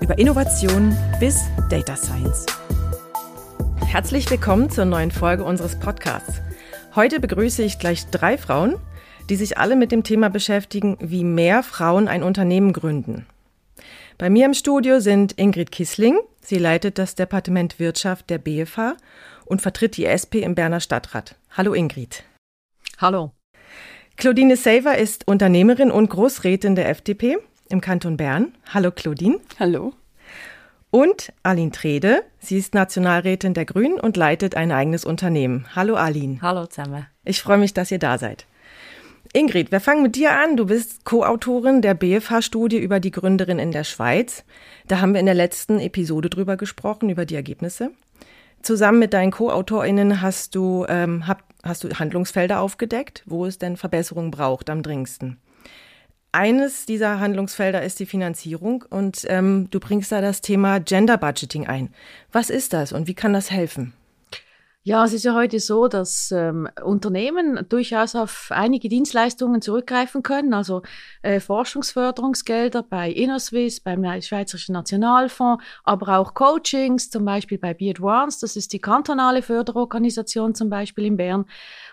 über Innovation bis Data Science. Herzlich willkommen zur neuen Folge unseres Podcasts. Heute begrüße ich gleich drei Frauen, die sich alle mit dem Thema beschäftigen, wie mehr Frauen ein Unternehmen gründen. Bei mir im Studio sind Ingrid Kissling. Sie leitet das Departement Wirtschaft der BFH und vertritt die SP im Berner Stadtrat. Hallo Ingrid. Hallo. Claudine Saver ist Unternehmerin und Großrätin der FDP im Kanton Bern. Hallo Claudine. Hallo. Und Aline Trede. Sie ist Nationalrätin der Grünen und leitet ein eigenes Unternehmen. Hallo Aline. Hallo zusammen. Ich freue mich, dass ihr da seid. Ingrid, wir fangen mit dir an. Du bist Co-Autorin der BFH-Studie über die Gründerin in der Schweiz. Da haben wir in der letzten Episode drüber gesprochen, über die Ergebnisse. Zusammen mit deinen Co-AutorInnen hast du, ähm, hab, hast du Handlungsfelder aufgedeckt, wo es denn Verbesserungen braucht am dringendsten. Eines dieser Handlungsfelder ist die Finanzierung und ähm, du bringst da das Thema Gender Budgeting ein. Was ist das und wie kann das helfen? Ja, es ist ja heute so, dass ähm, Unternehmen durchaus auf einige Dienstleistungen zurückgreifen können, also äh, Forschungsförderungsgelder bei InnoSwiss, beim Schweizerischen Nationalfonds, aber auch Coachings, zum Beispiel bei B-Advance, das ist die kantonale Förderorganisation zum Beispiel in Bern.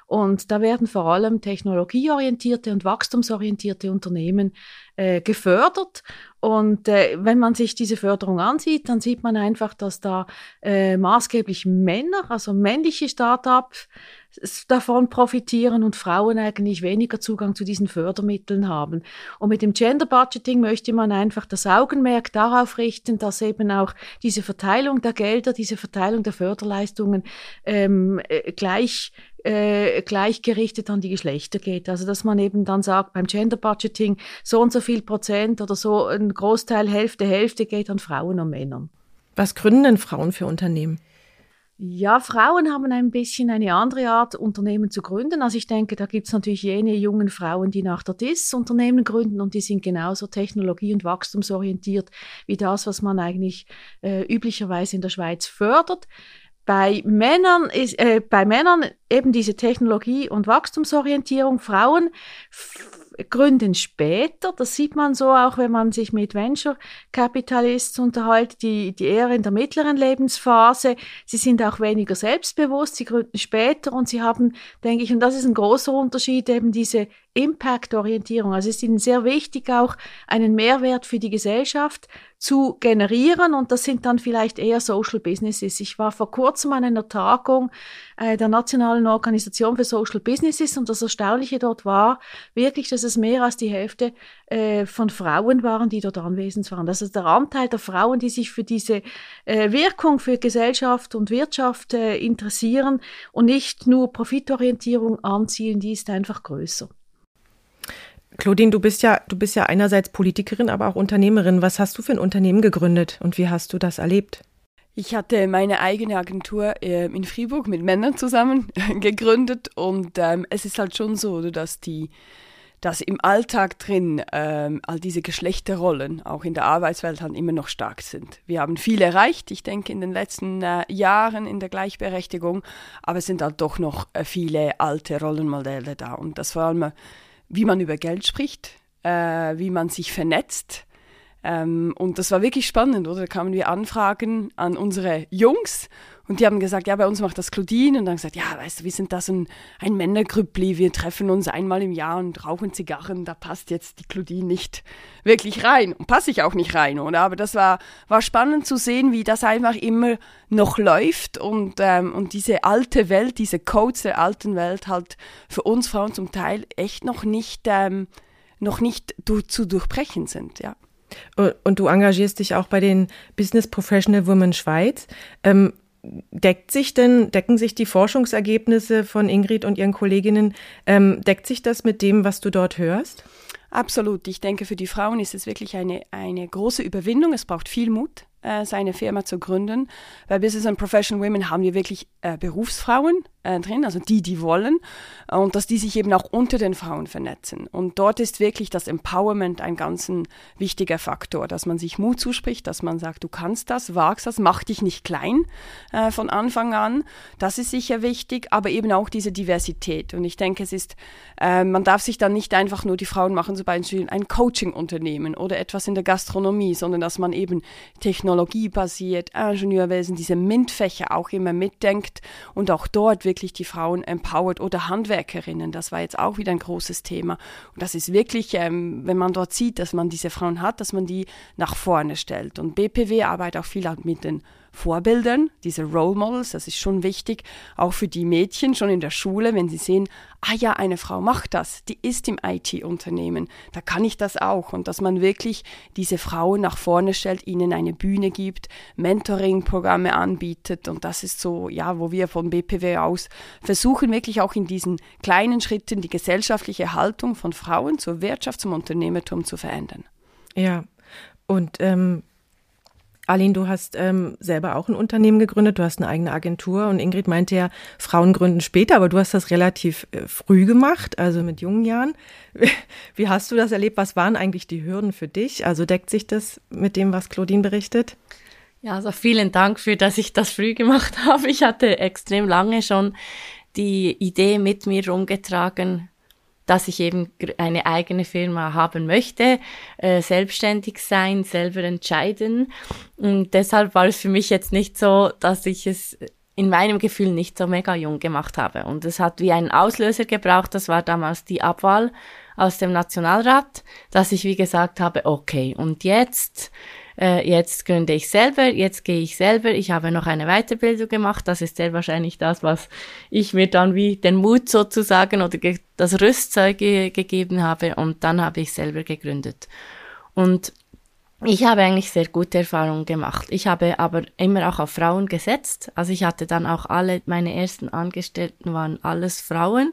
Und da werden vor allem technologieorientierte und wachstumsorientierte Unternehmen äh, gefördert. Und äh, wenn man sich diese Förderung ansieht, dann sieht man einfach, dass da äh, maßgeblich Männer, also männliche Start-ups, davon profitieren und Frauen eigentlich weniger Zugang zu diesen Fördermitteln haben. Und mit dem Gender Budgeting möchte man einfach das Augenmerk darauf richten, dass eben auch diese Verteilung der Gelder, diese Verteilung der Förderleistungen ähm, äh, gleich äh, gleichgerichtet an die Geschlechter geht. Also dass man eben dann sagt, beim Gender Budgeting so und so viel Prozent oder so ein Großteil, Hälfte, Hälfte geht an Frauen und Männern. Was gründen denn Frauen für Unternehmen? Ja, Frauen haben ein bisschen eine andere Art, Unternehmen zu gründen. Also ich denke, da gibt es natürlich jene jungen Frauen, die nach der DIS Unternehmen gründen und die sind genauso technologie- und wachstumsorientiert wie das, was man eigentlich äh, üblicherweise in der Schweiz fördert. Bei Männern ist, äh, bei Männern eben diese Technologie- und Wachstumsorientierung. Frauen gründen später. Das sieht man so auch, wenn man sich mit Venture Capitalists unterhält, die, die eher in der mittleren Lebensphase. Sie sind auch weniger selbstbewusst, sie gründen später und sie haben, denke ich, und das ist ein großer Unterschied, eben diese Impact-Orientierung. Also es ist ihnen sehr wichtig, auch einen Mehrwert für die Gesellschaft zu generieren und das sind dann vielleicht eher Social Businesses. Ich war vor kurzem an einer Tagung äh, der Nationalen Organisation für Social Businesses und das Erstaunliche dort war wirklich, dass es mehr als die Hälfte äh, von Frauen waren, die dort anwesend waren. Ist der Anteil der Frauen, die sich für diese äh, Wirkung für Gesellschaft und Wirtschaft äh, interessieren und nicht nur Profitorientierung anzielen, die ist einfach größer. Claudine, du bist ja, du bist ja einerseits Politikerin, aber auch Unternehmerin. Was hast du für ein Unternehmen gegründet und wie hast du das erlebt? Ich hatte meine eigene Agentur äh, in Fribourg mit Männern zusammen gegründet und ähm, es ist halt schon so, dass die dass im Alltag drin ähm, all diese Geschlechterrollen auch in der Arbeitswelt halt immer noch stark sind. Wir haben viel erreicht, ich denke, in den letzten äh, Jahren in der Gleichberechtigung, aber es sind halt doch noch äh, viele alte Rollenmodelle da. Und das vor allem wie man über Geld spricht, äh, wie man sich vernetzt. Ähm, und das war wirklich spannend, oder? Da kamen wir Anfragen an unsere Jungs und die haben gesagt, ja, bei uns macht das Claudine. Und dann gesagt, ja, weißt du, wir sind da so ein, ein Männergrüppli, wir treffen uns einmal im Jahr und rauchen Zigarren, da passt jetzt die Claudine nicht wirklich rein. Und passe ich auch nicht rein, oder? Aber das war, war spannend zu sehen, wie das einfach immer noch läuft und, ähm, und diese alte Welt, diese Codes der alten Welt halt für uns Frauen zum Teil echt noch nicht, ähm, noch nicht zu durchbrechen sind, ja. Und du engagierst dich auch bei den Business Professional Women Schweiz. Ähm, deckt sich denn, decken sich die Forschungsergebnisse von Ingrid und ihren Kolleginnen, ähm, deckt sich das mit dem, was du dort hörst? Absolut. Ich denke, für die Frauen ist es wirklich eine, eine große Überwindung. Es braucht viel Mut, äh, seine Firma zu gründen. Bei Business and Professional Women haben wir wirklich äh, Berufsfrauen äh, drin, also die, die wollen, äh, und dass die sich eben auch unter den Frauen vernetzen. Und dort ist wirklich das Empowerment ein ganz wichtiger Faktor, dass man sich Mut zuspricht, dass man sagt, du kannst das, wagst das, mach dich nicht klein äh, von Anfang an. Das ist sicher wichtig, aber eben auch diese Diversität. Und ich denke, es ist, äh, man darf sich dann nicht einfach nur die Frauen machen, zum Beispiel ein Coaching-Unternehmen oder etwas in der Gastronomie, sondern dass man eben technologiebasiert, Ingenieurwesen, diese MINT-Fächer auch immer mitdenkt und auch dort wirklich wirklich die Frauen empowert oder Handwerkerinnen. Das war jetzt auch wieder ein großes Thema. Und das ist wirklich, ähm, wenn man dort sieht, dass man diese Frauen hat, dass man die nach vorne stellt. Und BPW arbeitet auch viel mit den Vorbildern, diese Role Models, das ist schon wichtig, auch für die Mädchen schon in der Schule, wenn sie sehen, ah ja, eine Frau macht das, die ist im IT-Unternehmen, da kann ich das auch. Und dass man wirklich diese Frauen nach vorne stellt, ihnen eine Bühne gibt, Mentoring-Programme anbietet. Und das ist so, ja, wo wir von BPW aus versuchen, wirklich auch in diesen kleinen Schritten die gesellschaftliche Haltung von Frauen zur Wirtschaft, zum Unternehmertum zu verändern. Ja, und ähm, Aline, du hast ähm, selber auch ein Unternehmen gegründet, du hast eine eigene Agentur und Ingrid meinte ja, Frauen gründen später, aber du hast das relativ äh, früh gemacht, also mit jungen Jahren. Wie hast du das erlebt? Was waren eigentlich die Hürden für dich? Also deckt sich das mit dem, was Claudine berichtet? Ja, also vielen Dank für, dass ich das früh gemacht habe. Ich hatte extrem lange schon die Idee mit mir rumgetragen, dass ich eben eine eigene Firma haben möchte, äh, selbstständig sein, selber entscheiden. Und deshalb war es für mich jetzt nicht so, dass ich es in meinem Gefühl nicht so mega jung gemacht habe. Und es hat wie einen Auslöser gebraucht, das war damals die Abwahl aus dem Nationalrat, dass ich wie gesagt habe, okay, und jetzt äh, jetzt gründe ich selber, jetzt gehe ich selber, ich habe noch eine Weiterbildung gemacht, das ist sehr wahrscheinlich das, was ich mir dann wie den Mut sozusagen oder das Rüstzeug ge gegeben habe. Und dann habe ich selber gegründet. Und ich habe eigentlich sehr gute Erfahrungen gemacht. Ich habe aber immer auch auf Frauen gesetzt. Also ich hatte dann auch alle, meine ersten Angestellten waren alles Frauen,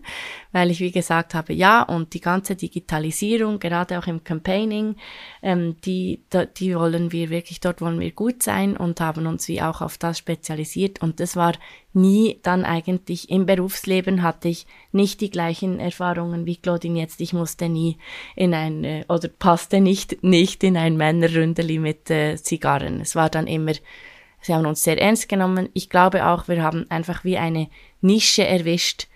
weil ich wie gesagt habe, ja, und die ganze Digitalisierung, gerade auch im Campaigning, ähm, die, die wollen wir wirklich, dort wollen wir gut sein und haben uns wie auch auf das spezialisiert. Und das war nie dann eigentlich im Berufsleben hatte ich nicht die gleichen Erfahrungen wie Claudine jetzt. Ich musste nie in ein, äh, oder passte nicht, nicht in ein Männerründeli mit äh, Zigarren. Es war dann immer, sie haben uns sehr ernst genommen. Ich glaube auch, wir haben einfach wie eine Nische erwischt,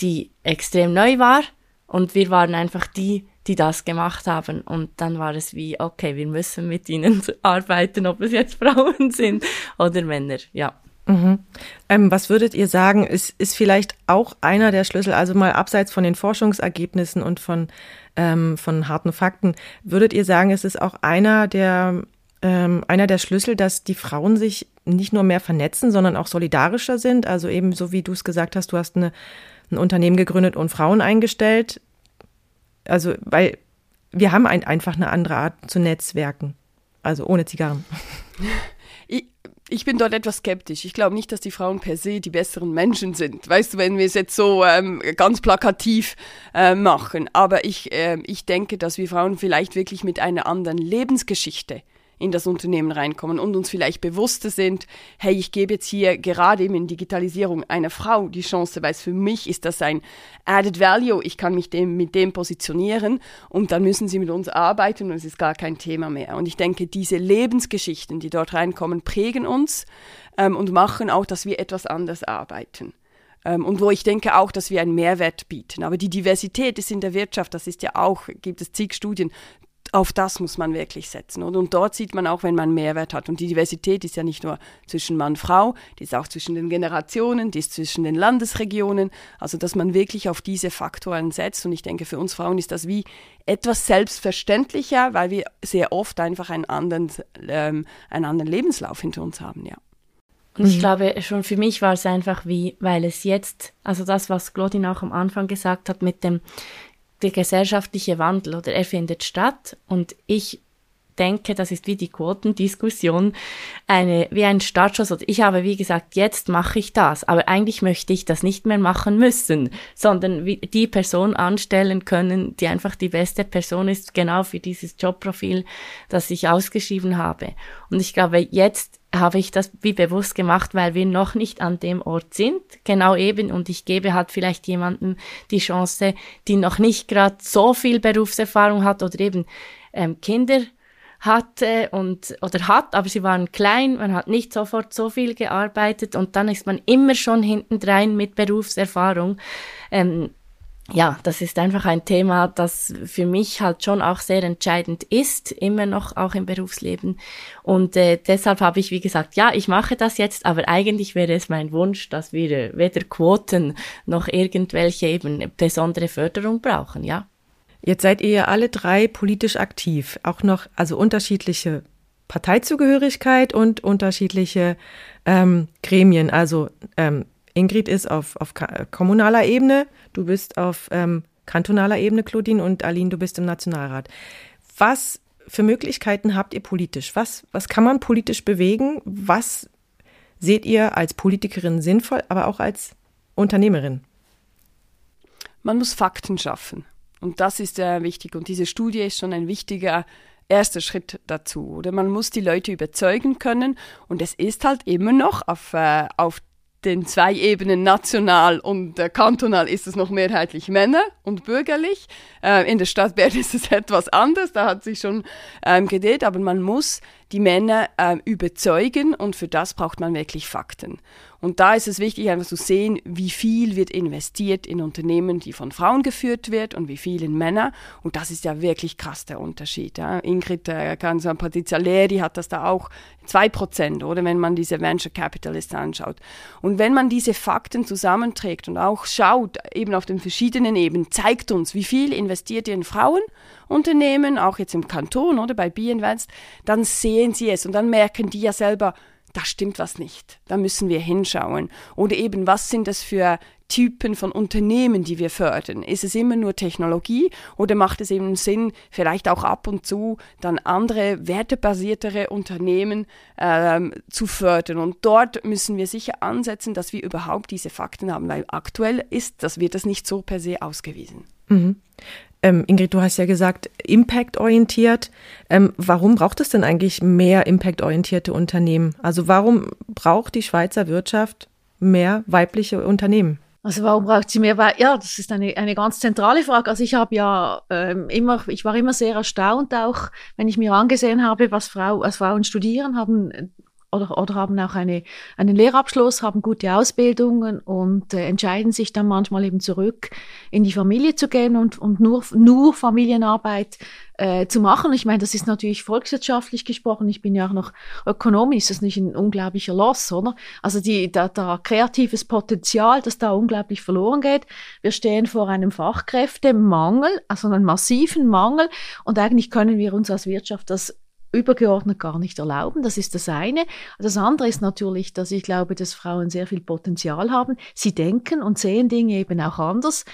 die extrem neu war und wir waren einfach die, die das gemacht haben. Und dann war es wie, okay, wir müssen mit ihnen arbeiten, ob es jetzt Frauen sind oder Männer, ja. Mhm. Ähm, was würdet ihr sagen, ist, ist vielleicht auch einer der Schlüssel, also mal abseits von den Forschungsergebnissen und von, ähm, von harten Fakten, würdet ihr sagen, es ist auch einer der, ähm, einer der Schlüssel, dass die Frauen sich nicht nur mehr vernetzen, sondern auch solidarischer sind? Also eben so wie du es gesagt hast, du hast eine, ein Unternehmen gegründet und Frauen eingestellt. Also, weil wir haben ein, einfach eine andere Art zu netzwerken. Also ohne Zigarren. ich bin dort etwas skeptisch. Ich glaube nicht, dass die Frauen per se die besseren Menschen sind. Weißt du, wenn wir es jetzt so ähm, ganz plakativ äh, machen. Aber ich, äh, ich denke, dass wir Frauen vielleicht wirklich mit einer anderen Lebensgeschichte in das Unternehmen reinkommen und uns vielleicht bewusster sind, hey, ich gebe jetzt hier gerade eben in Digitalisierung einer Frau die Chance, weil es für mich ist das ein Added Value, ich kann mich dem, mit dem positionieren und dann müssen sie mit uns arbeiten und es ist gar kein Thema mehr. Und ich denke, diese Lebensgeschichten, die dort reinkommen, prägen uns ähm, und machen auch, dass wir etwas anders arbeiten ähm, und wo ich denke auch, dass wir einen Mehrwert bieten. Aber die Diversität ist in der Wirtschaft, das ist ja auch, gibt es zig Studien, auf das muss man wirklich setzen. Und, und dort sieht man auch, wenn man Mehrwert hat. Und die Diversität ist ja nicht nur zwischen Mann und Frau, die ist auch zwischen den Generationen, die ist zwischen den Landesregionen. Also, dass man wirklich auf diese Faktoren setzt. Und ich denke, für uns Frauen ist das wie etwas selbstverständlicher, weil wir sehr oft einfach einen anderen, ähm, einen anderen Lebenslauf hinter uns haben, ja. Und ich mhm. glaube, schon für mich war es einfach wie, weil es jetzt, also das, was Claudine auch am Anfang gesagt hat mit dem, der gesellschaftliche Wandel oder er findet statt und ich denke, das ist wie die Quotendiskussion, eine, wie ein Startschuss. Ich habe, wie gesagt, jetzt mache ich das, aber eigentlich möchte ich das nicht mehr machen müssen, sondern die Person anstellen können, die einfach die beste Person ist, genau für dieses Jobprofil, das ich ausgeschrieben habe. Und ich glaube, jetzt habe ich das wie bewusst gemacht, weil wir noch nicht an dem Ort sind, genau eben, und ich gebe halt vielleicht jemandem die Chance, die noch nicht gerade so viel Berufserfahrung hat oder eben ähm, Kinder hatte und oder hat, aber sie waren klein, man hat nicht sofort so viel gearbeitet und dann ist man immer schon hintendrein mit Berufserfahrung. Ähm, ja, das ist einfach ein Thema, das für mich halt schon auch sehr entscheidend ist, immer noch auch im Berufsleben. Und äh, deshalb habe ich, wie gesagt, ja, ich mache das jetzt, aber eigentlich wäre es mein Wunsch, dass wir weder Quoten noch irgendwelche eben besondere Förderung brauchen, ja. Jetzt seid ihr alle drei politisch aktiv, auch noch, also unterschiedliche Parteizugehörigkeit und unterschiedliche ähm, Gremien. Also ähm, Ingrid ist auf, auf kommunaler Ebene, du bist auf ähm, kantonaler Ebene, Claudine, und Aline, du bist im Nationalrat. Was für Möglichkeiten habt ihr politisch? Was, was kann man politisch bewegen? Was seht ihr als Politikerin sinnvoll, aber auch als Unternehmerin? Man muss Fakten schaffen. Und das ist äh, wichtig. Und diese Studie ist schon ein wichtiger erster Schritt dazu. Oder man muss die Leute überzeugen können. Und es ist halt immer noch auf, äh, auf den zwei Ebenen national und äh, kantonal ist es noch mehrheitlich Männer und bürgerlich. Äh, in der Stadt Bern ist es etwas anders, da hat sich schon ähm, gedreht, aber man muss die Männer äh, überzeugen und für das braucht man wirklich Fakten. Und da ist es wichtig, einfach zu sehen, wie viel wird investiert in Unternehmen, die von Frauen geführt wird und wie viel in Männer. Und das ist ja wirklich krass der Unterschied. Ja. Ingrid äh, Patrizia Leri hat das da auch 2%, oder wenn man diese Venture Capitalists anschaut. Und wenn man diese Fakten zusammenträgt und auch schaut, eben auf den verschiedenen Ebenen, zeigt uns, wie viel investiert ihr in Frauenunternehmen, auch jetzt im Kanton oder bei B-Invest, dann sehen sie es und dann merken die ja selber, da stimmt was nicht. Da müssen wir hinschauen. Oder eben, was sind das für Typen von Unternehmen, die wir fördern? Ist es immer nur Technologie oder macht es eben Sinn, vielleicht auch ab und zu dann andere wertebasiertere Unternehmen ähm, zu fördern? Und dort müssen wir sicher ansetzen, dass wir überhaupt diese Fakten haben, weil aktuell ist, das wird das nicht so per se ausgewiesen. Mhm. Ähm, Ingrid, du hast ja gesagt, impactorientiert. Ähm, warum braucht es denn eigentlich mehr impactorientierte Unternehmen? Also warum braucht die Schweizer Wirtschaft mehr weibliche Unternehmen? Also warum braucht sie mehr? Ja, das ist eine, eine ganz zentrale Frage. Also ich habe ja ähm, immer, ich war immer sehr erstaunt, auch wenn ich mir angesehen habe, was, Frau, was Frauen studieren, haben oder, oder haben auch eine, einen Lehrabschluss, haben gute Ausbildungen und äh, entscheiden sich dann manchmal eben zurück in die Familie zu gehen und, und nur, nur Familienarbeit äh, zu machen. Ich meine, das ist natürlich volkswirtschaftlich gesprochen. Ich bin ja auch noch Ökonom, ist das nicht ein unglaublicher Loss, oder? Also die, da, da kreatives Potenzial, das da unglaublich verloren geht. Wir stehen vor einem Fachkräftemangel, also einem massiven Mangel und eigentlich können wir uns als Wirtschaft das übergeordnet gar nicht erlauben. Das ist das eine. Das andere ist natürlich, dass ich glaube, dass Frauen sehr viel Potenzial haben. Sie denken und sehen Dinge eben auch anders.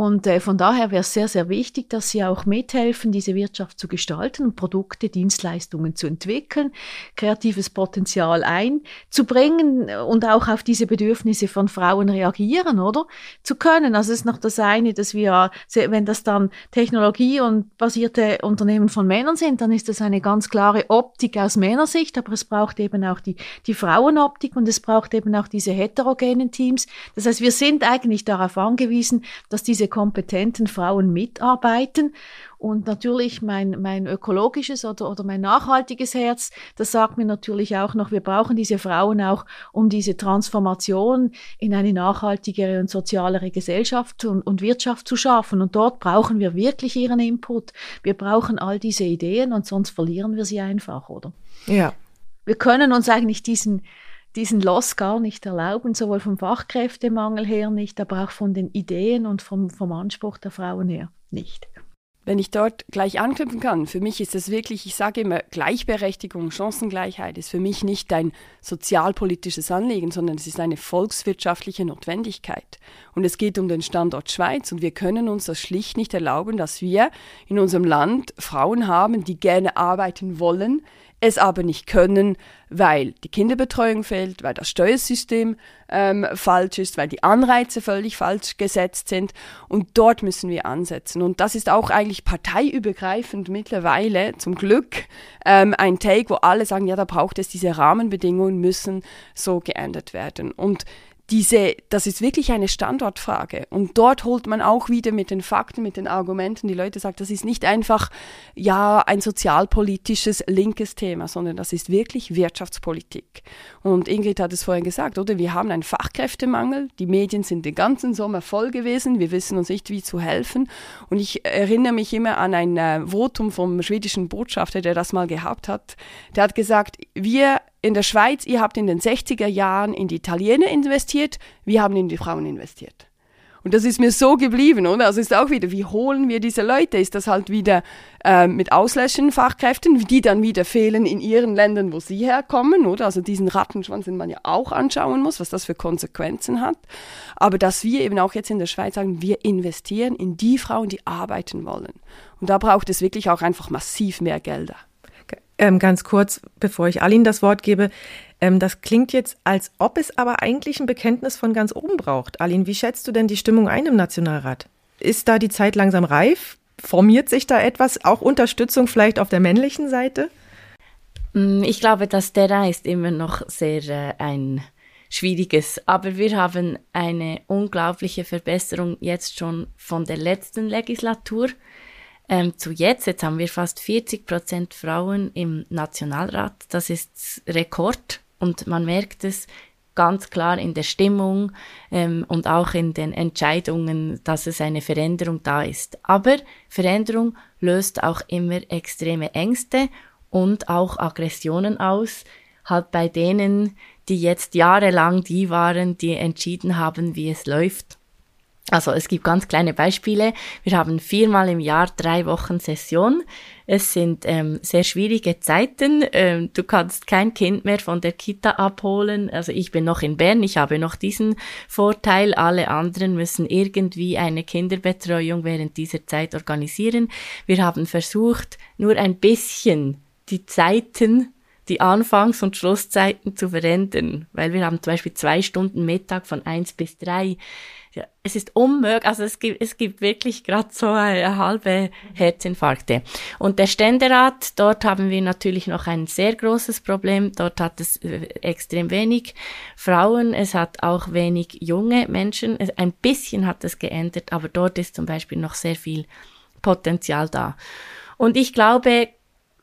Und äh, von daher wäre es sehr, sehr wichtig, dass Sie auch mithelfen, diese Wirtschaft zu gestalten und Produkte, Dienstleistungen zu entwickeln, kreatives Potenzial einzubringen und auch auf diese Bedürfnisse von Frauen reagieren, oder? Zu können. Also es ist noch das eine, dass wir, wenn das dann Technologie und basierte Unternehmen von Männern sind, dann ist das eine ganz klare Optik aus Männersicht, aber es braucht eben auch die, die Frauenoptik und es braucht eben auch diese heterogenen Teams. Das heißt, wir sind eigentlich darauf angewiesen, dass diese kompetenten Frauen mitarbeiten. Und natürlich mein, mein ökologisches oder, oder mein nachhaltiges Herz, das sagt mir natürlich auch noch, wir brauchen diese Frauen auch, um diese Transformation in eine nachhaltigere und sozialere Gesellschaft und, und Wirtschaft zu schaffen. Und dort brauchen wir wirklich ihren Input. Wir brauchen all diese Ideen und sonst verlieren wir sie einfach, oder? Ja. Wir können uns eigentlich diesen, diesen Loss gar nicht erlauben, sowohl vom Fachkräftemangel her nicht, aber auch von den Ideen und vom, vom Anspruch der Frauen her nicht. wenn ich dort gleich anknüpfen kann, für mich ist es wirklich, ich sage immer, Gleichberechtigung, Chancengleichheit ist für mich nicht ein sozialpolitisches Anliegen, sondern es ist eine volkswirtschaftliche Notwendigkeit. Und es geht um den Standort Schweiz und wir können uns das schlicht nicht erlauben, dass wir in unserem Land Frauen haben, die gerne arbeiten wollen, es aber nicht können, weil die Kinderbetreuung fehlt, weil das Steuersystem ähm, falsch ist, weil die Anreize völlig falsch gesetzt sind. Und dort müssen wir ansetzen. Und das ist auch eigentlich parteiübergreifend mittlerweile zum Glück ähm, ein Take, wo alle sagen, ja, da braucht es diese Rahmenbedingungen, müssen so geändert werden. Und diese, das ist wirklich eine Standortfrage. Und dort holt man auch wieder mit den Fakten, mit den Argumenten, die Leute sagen, das ist nicht einfach, ja, ein sozialpolitisches linkes Thema, sondern das ist wirklich Wirtschaftspolitik. Und Ingrid hat es vorhin gesagt, oder? Wir haben einen Fachkräftemangel. Die Medien sind den ganzen Sommer voll gewesen. Wir wissen uns nicht, wie zu helfen. Und ich erinnere mich immer an ein äh, Votum vom schwedischen Botschafter, der das mal gehabt hat. Der hat gesagt, wir in der Schweiz, ihr habt in den 60er Jahren in die Italiener investiert, wir haben in die Frauen investiert. Und das ist mir so geblieben, oder? Also ist auch wieder, wie holen wir diese Leute? Ist das halt wieder äh, mit ausländischen Fachkräften, die dann wieder fehlen in ihren Ländern, wo sie herkommen, oder? Also diesen Rattenschwanz, den man ja auch anschauen muss, was das für Konsequenzen hat. Aber dass wir eben auch jetzt in der Schweiz sagen, wir investieren in die Frauen, die arbeiten wollen. Und da braucht es wirklich auch einfach massiv mehr Gelder. Ähm, ganz kurz, bevor ich Aline das Wort gebe. Ähm, das klingt jetzt, als ob es aber eigentlich ein Bekenntnis von ganz oben braucht. Aline, wie schätzt du denn die Stimmung ein im Nationalrat? Ist da die Zeit langsam reif? Formiert sich da etwas? Auch Unterstützung vielleicht auf der männlichen Seite? Mm, ich glaube, das Terrain ist immer noch sehr äh, ein schwieriges. Aber wir haben eine unglaubliche Verbesserung jetzt schon von der letzten Legislatur ähm, zu jetzt. Jetzt haben wir fast 40 Prozent Frauen im Nationalrat. Das ist Rekord und man merkt es ganz klar in der Stimmung ähm, und auch in den Entscheidungen, dass es eine Veränderung da ist. Aber Veränderung löst auch immer extreme Ängste und auch Aggressionen aus, halt bei denen, die jetzt jahrelang die waren, die entschieden haben, wie es läuft. Also es gibt ganz kleine Beispiele. Wir haben viermal im Jahr drei Wochen Session. Es sind ähm, sehr schwierige Zeiten. Ähm, du kannst kein Kind mehr von der Kita abholen. Also ich bin noch in Bern, ich habe noch diesen Vorteil. Alle anderen müssen irgendwie eine Kinderbetreuung während dieser Zeit organisieren. Wir haben versucht, nur ein bisschen die Zeiten die Anfangs- und Schlusszeiten zu verändern, weil wir haben zum Beispiel zwei Stunden Mittag von eins bis drei ja, es ist unmöglich, also es gibt, es gibt wirklich gerade so eine halbe Herzinfarkte. Und der Ständerat, dort haben wir natürlich noch ein sehr großes Problem. Dort hat es äh, extrem wenig Frauen, es hat auch wenig junge Menschen. Ein bisschen hat es geändert, aber dort ist zum Beispiel noch sehr viel Potenzial da. Und ich glaube,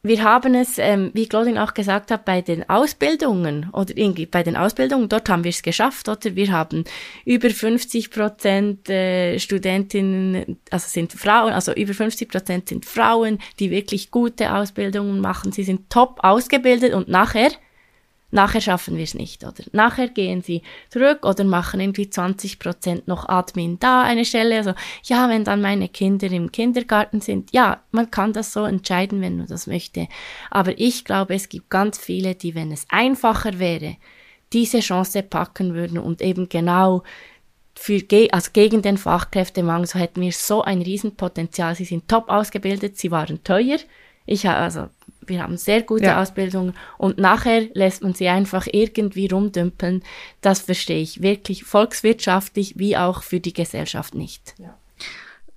wir haben es, ähm, wie Claudine auch gesagt hat, bei den Ausbildungen oder irgendwie bei den Ausbildungen, dort haben wir es geschafft, oder? Wir haben über 50 Prozent äh, Studentinnen, also sind Frauen, also über 50 Prozent sind Frauen, die wirklich gute Ausbildungen machen. Sie sind top ausgebildet und nachher Nachher schaffen wir es nicht, oder? Nachher gehen sie zurück oder machen irgendwie 20 Prozent noch Admin da eine Stelle. Also, ja, wenn dann meine Kinder im Kindergarten sind, ja, man kann das so entscheiden, wenn man das möchte. Aber ich glaube, es gibt ganz viele, die, wenn es einfacher wäre, diese Chance packen würden und eben genau für, also gegen den Fachkräftemangel, so hätten wir so ein Riesenpotenzial. Sie sind top ausgebildet, sie waren teuer. Ich also, wir haben sehr gute ja. Ausbildung und nachher lässt man sie einfach irgendwie rumdümpeln. Das verstehe ich wirklich volkswirtschaftlich wie auch für die Gesellschaft nicht. Ja.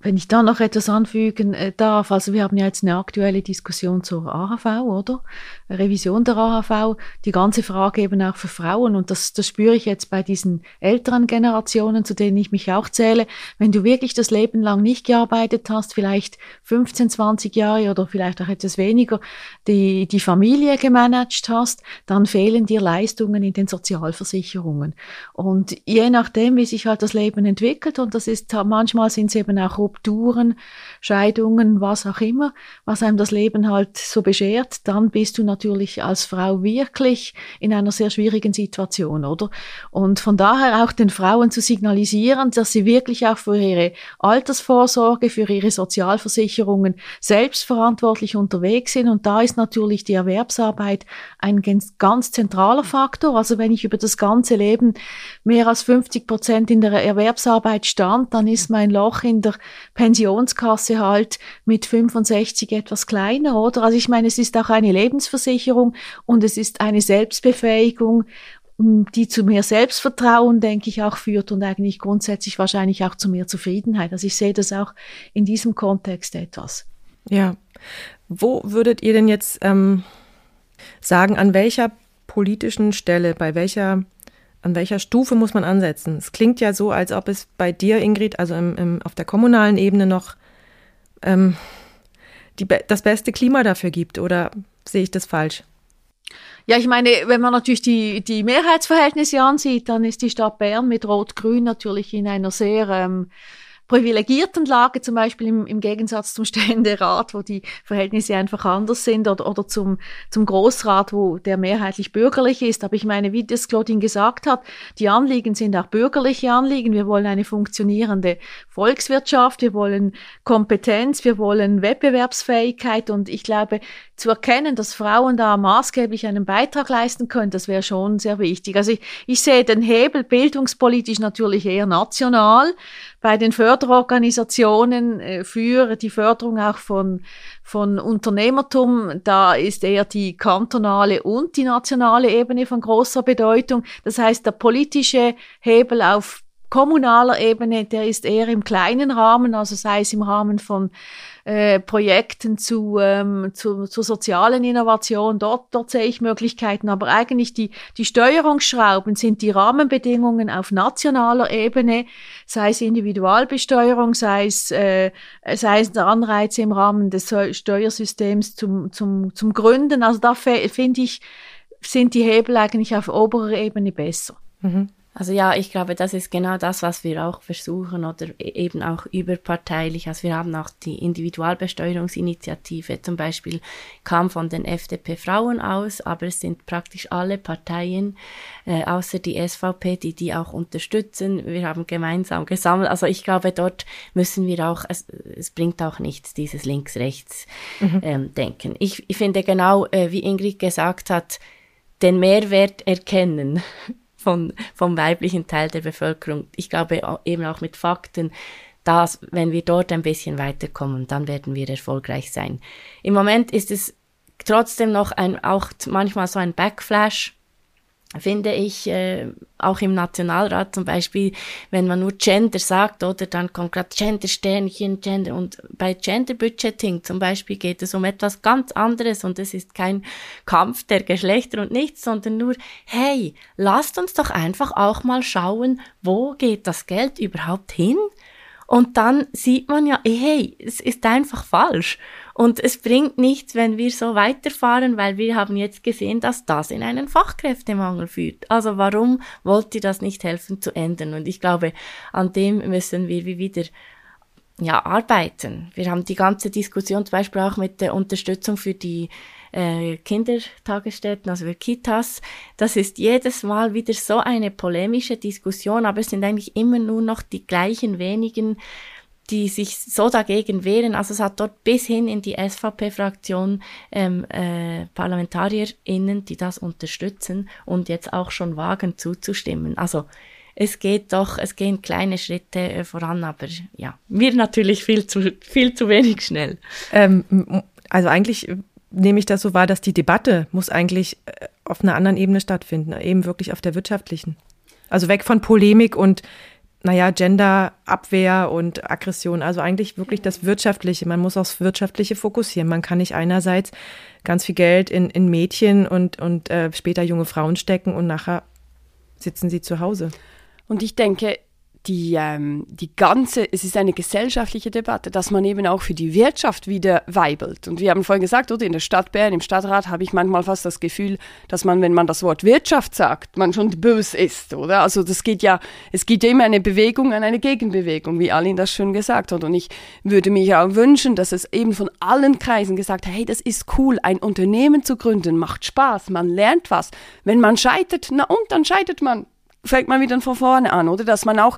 Wenn ich da noch etwas anfügen äh, darf, also wir haben ja jetzt eine aktuelle Diskussion zur AHV, oder? Revision der AHV, die ganze Frage eben auch für Frauen und das, das spüre ich jetzt bei diesen älteren Generationen, zu denen ich mich auch zähle. Wenn du wirklich das Leben lang nicht gearbeitet hast, vielleicht 15, 20 Jahre oder vielleicht auch etwas weniger, die, die Familie gemanagt hast, dann fehlen dir Leistungen in den Sozialversicherungen. Und je nachdem, wie sich halt das Leben entwickelt, und das ist, manchmal sind es eben auch Rupturen, Scheidungen, was auch immer, was einem das Leben halt so beschert, dann bist du natürlich als Frau wirklich in einer sehr schwierigen Situation, oder? Und von daher auch den Frauen zu signalisieren, dass sie wirklich auch für ihre Altersvorsorge, für ihre Sozialversicherungen selbstverantwortlich unterwegs sind. Und da ist natürlich die Erwerbsarbeit ein ganz, ganz zentraler Faktor. Also wenn ich über das ganze Leben mehr als 50 Prozent in der Erwerbsarbeit stand, dann ist mein Loch in der Pensionskasse halt mit 65 etwas kleiner, oder? Also ich meine, es ist auch eine Lebensversicherung und es ist eine Selbstbefähigung die zu mehr Selbstvertrauen, denke ich, auch führt und eigentlich grundsätzlich wahrscheinlich auch zu mehr Zufriedenheit. Also ich sehe das auch in diesem Kontext etwas. Ja. Wo würdet ihr denn jetzt ähm, sagen, an welcher politischen Stelle, bei welcher, an welcher Stufe muss man ansetzen? Es klingt ja so, als ob es bei dir, Ingrid, also im, im, auf der kommunalen Ebene noch ähm, die, das beste Klima dafür gibt, oder sehe ich das falsch? Ja, ich meine, wenn man natürlich die, die Mehrheitsverhältnisse ansieht, dann ist die Stadt Bern mit Rot-Grün natürlich in einer sehr ähm, privilegierten Lage, zum Beispiel im, im Gegensatz zum Ständerat, wo die Verhältnisse einfach anders sind, oder, oder zum, zum Großrat, wo der mehrheitlich bürgerlich ist. Aber ich meine, wie das Claudine gesagt hat, die Anliegen sind auch bürgerliche Anliegen. Wir wollen eine funktionierende Volkswirtschaft, wir wollen Kompetenz, wir wollen Wettbewerbsfähigkeit und ich glaube, zu erkennen, dass Frauen da maßgeblich einen Beitrag leisten können, das wäre schon sehr wichtig. Also ich, ich sehe den Hebel bildungspolitisch natürlich eher national, bei den Förderorganisationen äh, für die Förderung auch von, von Unternehmertum, da ist eher die kantonale und die nationale Ebene von großer Bedeutung. Das heißt, der politische Hebel auf kommunaler Ebene, der ist eher im kleinen Rahmen, also sei es im Rahmen von äh, Projekten zu, ähm, zu, zur sozialen Innovation. Dort, dort sehe ich Möglichkeiten. Aber eigentlich die, die Steuerungsschrauben sind die Rahmenbedingungen auf nationaler Ebene, sei es Individualbesteuerung, sei es, äh, sei es Anreize im Rahmen des Steuersystems zum, zum, zum Gründen. Also da finde ich, sind die Hebel eigentlich auf oberer Ebene besser. Mhm. Also ja, ich glaube, das ist genau das, was wir auch versuchen oder e-, eben auch überparteilich. Also wir haben auch die Individualbesteuerungsinitiative zum Beispiel kam von den FDP Frauen aus, aber es sind praktisch alle Parteien, äh, außer die SVP, die die auch unterstützen. Wir haben gemeinsam gesammelt. Also ich glaube, dort müssen wir auch, es, es bringt auch nichts, dieses Links-Rechts-Denken. Mhm. Ähm, ich, ich finde genau, äh, wie Ingrid gesagt hat, den Mehrwert erkennen von, vom weiblichen Teil der Bevölkerung. Ich glaube eben auch mit Fakten, dass wenn wir dort ein bisschen weiterkommen, dann werden wir erfolgreich sein. Im Moment ist es trotzdem noch ein, auch manchmal so ein Backflash finde ich, äh, auch im Nationalrat zum Beispiel, wenn man nur Gender sagt, oder dann kommt gerade Gender-Sternchen, Gender und bei Gender-Budgeting zum Beispiel geht es um etwas ganz anderes und es ist kein Kampf der Geschlechter und nichts, sondern nur, hey, lasst uns doch einfach auch mal schauen, wo geht das Geld überhaupt hin? Und dann sieht man ja, hey, es ist einfach falsch. Und es bringt nichts, wenn wir so weiterfahren, weil wir haben jetzt gesehen, dass das in einen Fachkräftemangel führt. Also warum wollt ihr das nicht helfen zu ändern? Und ich glaube, an dem müssen wir wieder ja, arbeiten. Wir haben die ganze Diskussion zum Beispiel auch mit der Unterstützung für die äh, Kindertagesstätten, also für Kitas. Das ist jedes Mal wieder so eine polemische Diskussion, aber es sind eigentlich immer nur noch die gleichen wenigen die sich so dagegen wehren. Also es hat dort bis hin in die SVP-Fraktion ähm, äh, ParlamentarierInnen, die das unterstützen und jetzt auch schon wagen zuzustimmen. Also es geht doch, es gehen kleine Schritte äh, voran, aber ja, wir natürlich viel zu, viel zu wenig schnell. Ähm, also eigentlich nehme ich das so wahr, dass die Debatte muss eigentlich äh, auf einer anderen Ebene stattfinden, eben wirklich auf der wirtschaftlichen. Also weg von Polemik und naja, Genderabwehr und Aggression, also eigentlich wirklich das Wirtschaftliche. Man muss aufs Wirtschaftliche fokussieren. Man kann nicht einerseits ganz viel Geld in, in Mädchen und, und äh, später junge Frauen stecken und nachher sitzen sie zu Hause. Und ich denke, die, ähm, die ganze, es ist eine gesellschaftliche Debatte, dass man eben auch für die Wirtschaft wieder weibelt. Und wir haben vorhin gesagt, oder in der Stadt Bern, im Stadtrat habe ich manchmal fast das Gefühl, dass man, wenn man das Wort Wirtschaft sagt, man schon böse ist, oder? Also das geht ja, es gibt ja immer eine Bewegung an eine Gegenbewegung, wie Aline das schön gesagt hat. Und ich würde mich auch wünschen, dass es eben von allen Kreisen gesagt hat, hey, das ist cool, ein Unternehmen zu gründen, macht Spaß, man lernt was. Wenn man scheitert, na und, dann scheitert man fängt man wieder von vorne an, oder? Dass man auch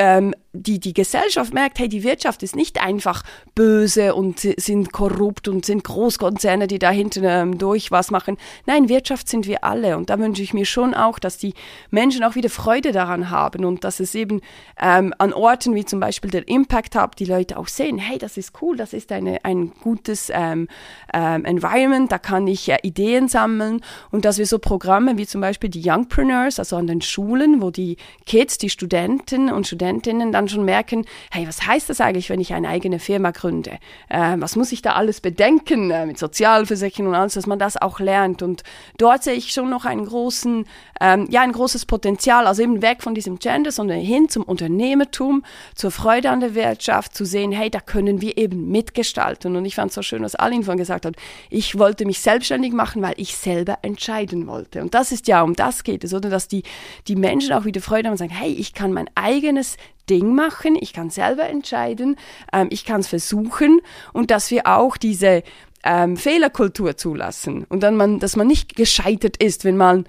ähm, die, die Gesellschaft merkt, hey, die Wirtschaft ist nicht einfach böse und sind korrupt und sind Großkonzerne, die da hinten ähm, durch was machen. Nein, Wirtschaft sind wir alle. Und da wünsche ich mir schon auch, dass die Menschen auch wieder Freude daran haben und dass es eben ähm, an Orten wie zum Beispiel der Impact Hub die Leute auch sehen, hey, das ist cool, das ist eine, ein gutes ähm, ähm, Environment, da kann ich äh, Ideen sammeln und dass wir so Programme wie zum Beispiel die Youngpreneurs, also an den Schulen, wo die Kids, die Studenten und Studentinnen dann schon merken, hey, was heißt das eigentlich, wenn ich eine eigene Firma gründe? Äh, was muss ich da alles bedenken äh, mit Sozialversicherung und alles, dass man das auch lernt. Und dort sehe ich schon noch einen großen, ähm, ja, ein großes Potenzial, also eben weg von diesem Gender, sondern hin zum Unternehmertum, zur Freude an der Wirtschaft, zu sehen, hey, da können wir eben mitgestalten. Und ich fand es so schön, was Aline vorhin gesagt hat. Ich wollte mich selbstständig machen, weil ich selber entscheiden wollte. Und das ist ja, um das geht es, oder? Dass die, die Menschen auch wieder Freude haben und sagen, hey, ich kann mein eigenes Ding machen, ich kann selber entscheiden, ähm, ich kann es versuchen. Und dass wir auch diese ähm, Fehlerkultur zulassen. Und dann man, dass man nicht gescheitert ist, wenn man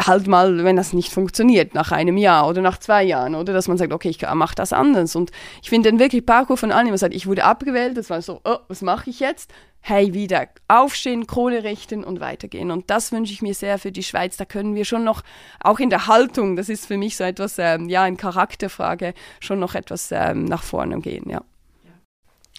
halt mal, wenn das nicht funktioniert, nach einem Jahr oder nach zwei Jahren, oder? Dass man sagt, okay, ich mache das anders. Und ich finde den wirklich Parkour von allen, die sagt, ich wurde abgewählt, das war so, oh, was mache ich jetzt? Hey, wieder aufstehen, Krone richten und weitergehen. Und das wünsche ich mir sehr für die Schweiz. Da können wir schon noch, auch in der Haltung, das ist für mich so etwas, ähm, ja, eine Charakterfrage, schon noch etwas ähm, nach vorne gehen, ja.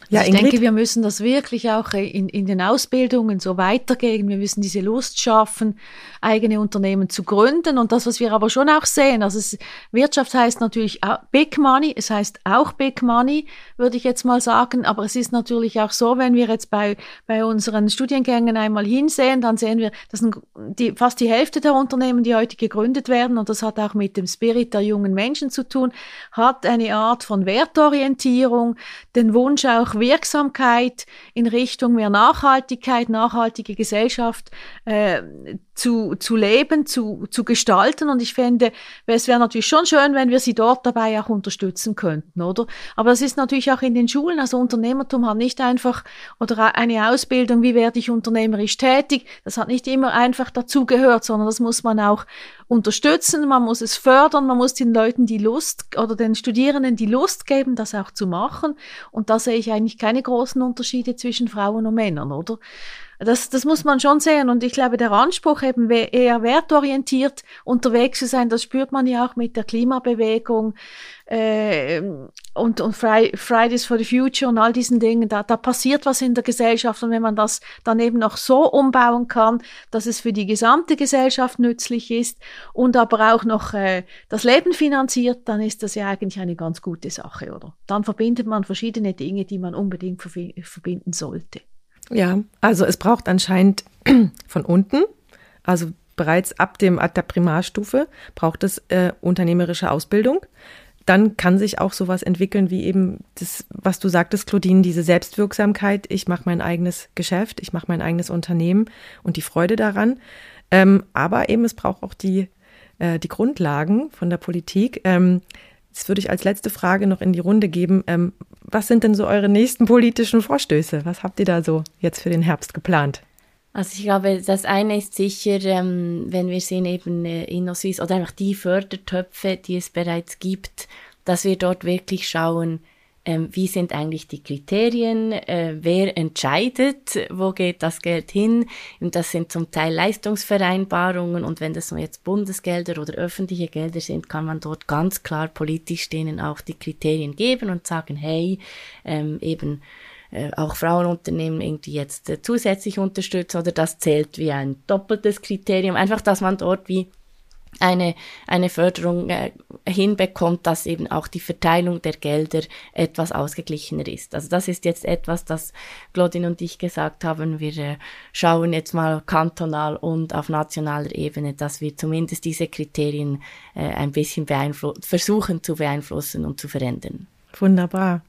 Ja, also ich Ingrid? denke, wir müssen das wirklich auch in, in den Ausbildungen so weitergehen. Wir müssen diese Lust schaffen, eigene Unternehmen zu gründen. Und das, was wir aber schon auch sehen, also es, Wirtschaft heißt natürlich Big Money, es heißt auch Big Money, würde ich jetzt mal sagen. Aber es ist natürlich auch so, wenn wir jetzt bei, bei unseren Studiengängen einmal hinsehen, dann sehen wir, dass die, fast die Hälfte der Unternehmen, die heute gegründet werden, und das hat auch mit dem Spirit der jungen Menschen zu tun, hat eine Art von Wertorientierung, den Wunsch auch Wirksamkeit in Richtung mehr Nachhaltigkeit, nachhaltige Gesellschaft äh, zu, zu leben, zu, zu gestalten. Und ich fände, es wäre natürlich schon schön, wenn wir sie dort dabei auch unterstützen könnten, oder? Aber das ist natürlich auch in den Schulen. Also Unternehmertum hat nicht einfach, oder eine Ausbildung, wie werde ich unternehmerisch tätig, das hat nicht immer einfach dazugehört, sondern das muss man auch unterstützen, man muss es fördern, man muss den Leuten die Lust oder den Studierenden die Lust geben, das auch zu machen. Und da sehe ich eigentlich keine großen Unterschiede zwischen Frauen und Männern, oder? Das, das muss man schon sehen. Und ich glaube, der Anspruch, eben eher wertorientiert unterwegs zu sein, das spürt man ja auch mit der Klimabewegung äh, und, und Fridays for the Future und all diesen Dingen. Da, da passiert was in der Gesellschaft. Und wenn man das dann eben noch so umbauen kann, dass es für die gesamte Gesellschaft nützlich ist und aber auch noch äh, das Leben finanziert, dann ist das ja eigentlich eine ganz gute Sache, oder? Dann verbindet man verschiedene Dinge, die man unbedingt verbinden sollte. Ja, also es braucht anscheinend von unten, also bereits ab, dem, ab der Primarstufe braucht es äh, unternehmerische Ausbildung. Dann kann sich auch sowas entwickeln wie eben das, was du sagtest, Claudine, diese Selbstwirksamkeit. Ich mache mein eigenes Geschäft, ich mache mein eigenes Unternehmen und die Freude daran. Ähm, aber eben es braucht auch die, äh, die Grundlagen von der Politik. Ähm, das würde ich als letzte Frage noch in die Runde geben. Ähm, was sind denn so eure nächsten politischen Vorstöße? Was habt ihr da so jetzt für den Herbst geplant? Also ich glaube, das eine ist sicher, ähm, wenn wir sehen eben äh, InnoSwiss oder einfach die Fördertöpfe, die es bereits gibt, dass wir dort wirklich schauen, ähm, wie sind eigentlich die Kriterien, äh, wer entscheidet, wo geht das Geld hin. Und das sind zum Teil Leistungsvereinbarungen und wenn das jetzt Bundesgelder oder öffentliche Gelder sind, kann man dort ganz klar politisch denen auch die Kriterien geben und sagen, hey, ähm, eben äh, auch Frauenunternehmen irgendwie jetzt äh, zusätzlich unterstützen oder das zählt wie ein doppeltes Kriterium. Einfach, dass man dort wie eine, eine Förderung äh, hinbekommt, dass eben auch die Verteilung der Gelder etwas ausgeglichener ist. Also das ist jetzt etwas, das Claudine und ich gesagt haben. Wir äh, schauen jetzt mal kantonal und auf nationaler Ebene, dass wir zumindest diese Kriterien äh, ein bisschen versuchen zu beeinflussen und zu verändern. Wunderbar.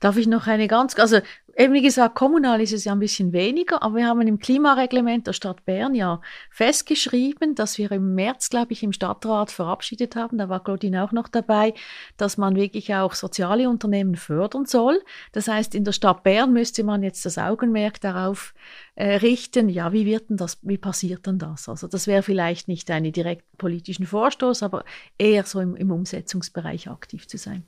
Darf ich noch eine ganz, also Eben wie gesagt, kommunal ist es ja ein bisschen weniger, aber wir haben im Klimareglement der Stadt Bern ja festgeschrieben, dass wir im März, glaube ich, im Stadtrat verabschiedet haben, da war Claudine auch noch dabei, dass man wirklich auch soziale Unternehmen fördern soll. Das heißt, in der Stadt Bern müsste man jetzt das Augenmerk darauf äh, richten, ja, wie wird denn das, wie passiert denn das? Also das wäre vielleicht nicht einen direkten politischen Vorstoß, aber eher so im, im Umsetzungsbereich aktiv zu sein.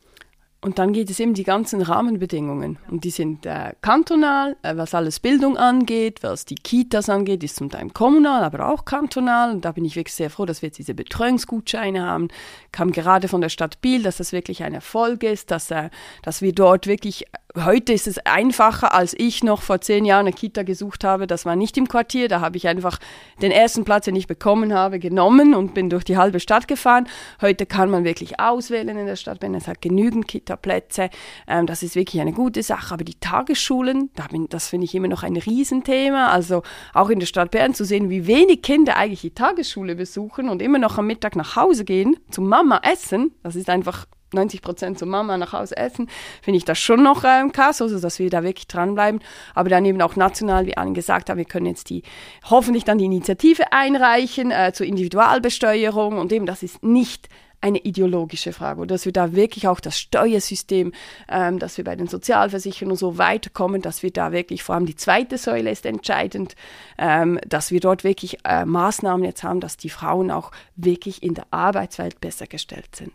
Und dann geht es eben die ganzen Rahmenbedingungen. Und die sind äh, kantonal, äh, was alles Bildung angeht, was die Kitas angeht, ist zum Teil kommunal, aber auch kantonal. Und da bin ich wirklich sehr froh, dass wir jetzt diese Betreuungsgutscheine haben. Kam gerade von der Stadt Biel, dass das wirklich ein Erfolg ist, dass, äh, dass wir dort wirklich heute ist es einfacher, als ich noch vor zehn Jahren eine Kita gesucht habe. Das war nicht im Quartier. Da habe ich einfach den ersten Platz, den ich bekommen habe, genommen und bin durch die halbe Stadt gefahren. Heute kann man wirklich auswählen in der Stadt, wenn es hat genügend Kita-Plätze. Ähm, das ist wirklich eine gute Sache. Aber die Tagesschulen, da bin, das finde ich immer noch ein Riesenthema. Also auch in der Stadt Bern zu sehen, wie wenig Kinder eigentlich die Tagesschule besuchen und immer noch am Mittag nach Hause gehen, zum Mama essen. Das ist einfach 90 Prozent zur Mama nach Hause essen, finde ich das schon noch ähm, krass, also dass wir da wirklich dranbleiben. Aber dann eben auch national, wie Anne gesagt hat, wir können jetzt die hoffentlich dann die Initiative einreichen äh, zur Individualbesteuerung und eben das ist nicht eine ideologische Frage und dass wir da wirklich auch das Steuersystem, ähm, dass wir bei den Sozialversicherungen so weiterkommen, dass wir da wirklich, vor allem die zweite Säule ist entscheidend, ähm, dass wir dort wirklich äh, Maßnahmen jetzt haben, dass die Frauen auch wirklich in der Arbeitswelt besser gestellt sind.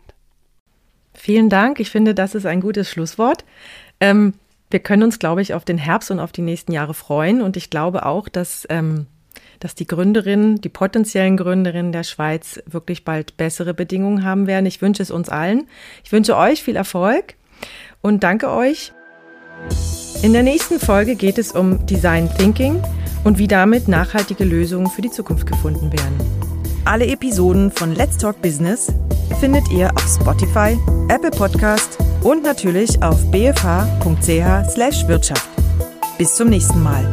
Vielen Dank. Ich finde, das ist ein gutes Schlusswort. Ähm, wir können uns, glaube ich, auf den Herbst und auf die nächsten Jahre freuen. Und ich glaube auch, dass, ähm, dass die Gründerinnen, die potenziellen Gründerinnen der Schweiz wirklich bald bessere Bedingungen haben werden. Ich wünsche es uns allen. Ich wünsche euch viel Erfolg und danke euch. In der nächsten Folge geht es um Design Thinking und wie damit nachhaltige Lösungen für die Zukunft gefunden werden. Alle Episoden von Let's Talk Business findet ihr auf Spotify, Apple Podcast und natürlich auf bfh.ch/wirtschaft. Bis zum nächsten Mal.